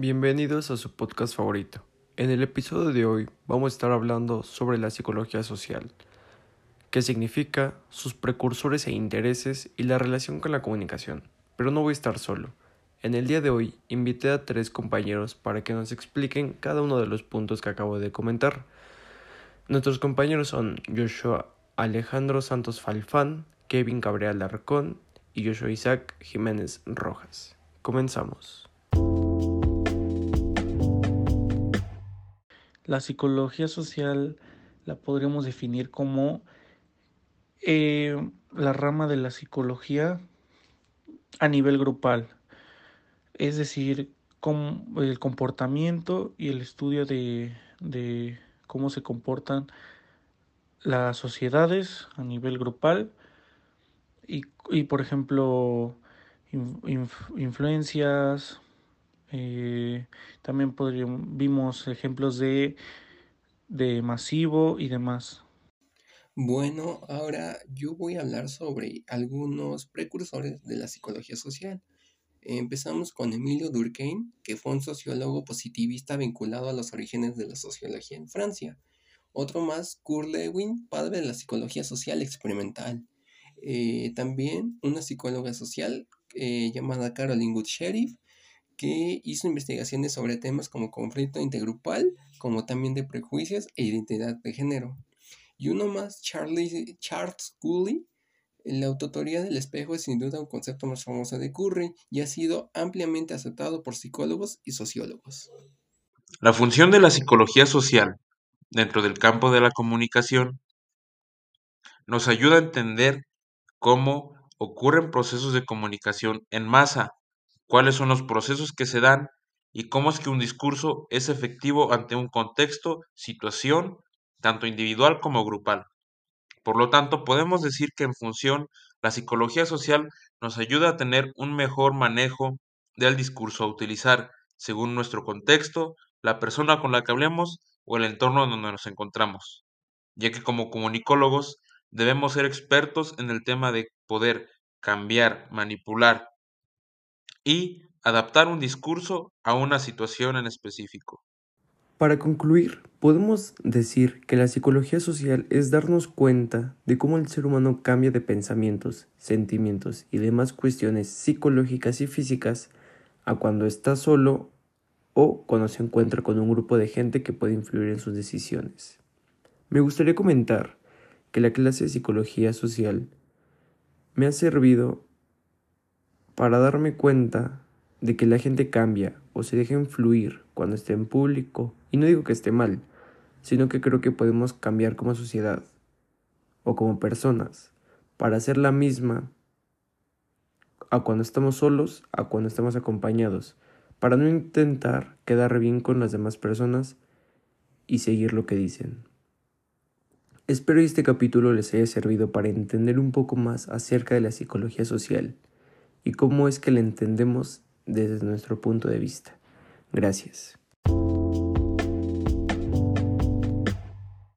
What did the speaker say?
Bienvenidos a su podcast favorito. En el episodio de hoy vamos a estar hablando sobre la psicología social, qué significa, sus precursores e intereses y la relación con la comunicación. Pero no voy a estar solo. En el día de hoy invité a tres compañeros para que nos expliquen cada uno de los puntos que acabo de comentar. Nuestros compañeros son Joshua Alejandro Santos Falfán, Kevin Gabriel Arcón y Joshua Isaac Jiménez Rojas. Comenzamos. La psicología social la podríamos definir como eh, la rama de la psicología a nivel grupal, es decir, el comportamiento y el estudio de, cómo se comportan las sociedades a nivel grupal y, por ejemplo, influencias, eh, también podríamos, vimos ejemplos de, de masivo y demás. Bueno, ahora yo voy a hablar sobre algunos precursores de la psicología social. Empezamos con Emilio Durkheim, que fue un sociólogo positivista vinculado a los orígenes de la sociología en Francia. Otro más, Kurt Lewin, padre de la psicología social experimental. Eh, también una psicóloga social eh, llamada Caroline Good Sheriff, que hizo investigaciones sobre temas como conflicto intergrupal, como también de prejuicios e identidad de género. Y uno más, Charles Cooley, la autotoría del espejo es sin duda un concepto más famoso de Curry y ha sido ampliamente aceptado por psicólogos y sociólogos. La función de la psicología social dentro del campo de la comunicación nos ayuda a entender cómo ocurren procesos de comunicación en masa cuáles son los procesos que se dan y cómo es que un discurso es efectivo ante un contexto, situación, tanto individual como grupal. Por lo tanto, podemos decir que en función, la psicología social nos ayuda a tener un mejor manejo del discurso a utilizar según nuestro contexto, la persona con la que hablemos o el entorno donde nos encontramos, ya que como comunicólogos debemos ser expertos en el tema de poder cambiar, manipular y adaptar un discurso a una situación en específico. Para concluir, podemos decir que la psicología social es darnos cuenta de cómo el ser humano cambia de pensamientos, sentimientos y demás cuestiones psicológicas y físicas a cuando está solo o cuando se encuentra con un grupo de gente que puede influir en sus decisiones. Me gustaría comentar que la clase de psicología social me ha servido para darme cuenta de que la gente cambia o se deja influir cuando esté en público. Y no digo que esté mal, sino que creo que podemos cambiar como sociedad o como personas para ser la misma a cuando estamos solos, a cuando estamos acompañados, para no intentar quedar bien con las demás personas y seguir lo que dicen. Espero que este capítulo les haya servido para entender un poco más acerca de la psicología social y cómo es que la entendemos desde nuestro punto de vista. Gracias.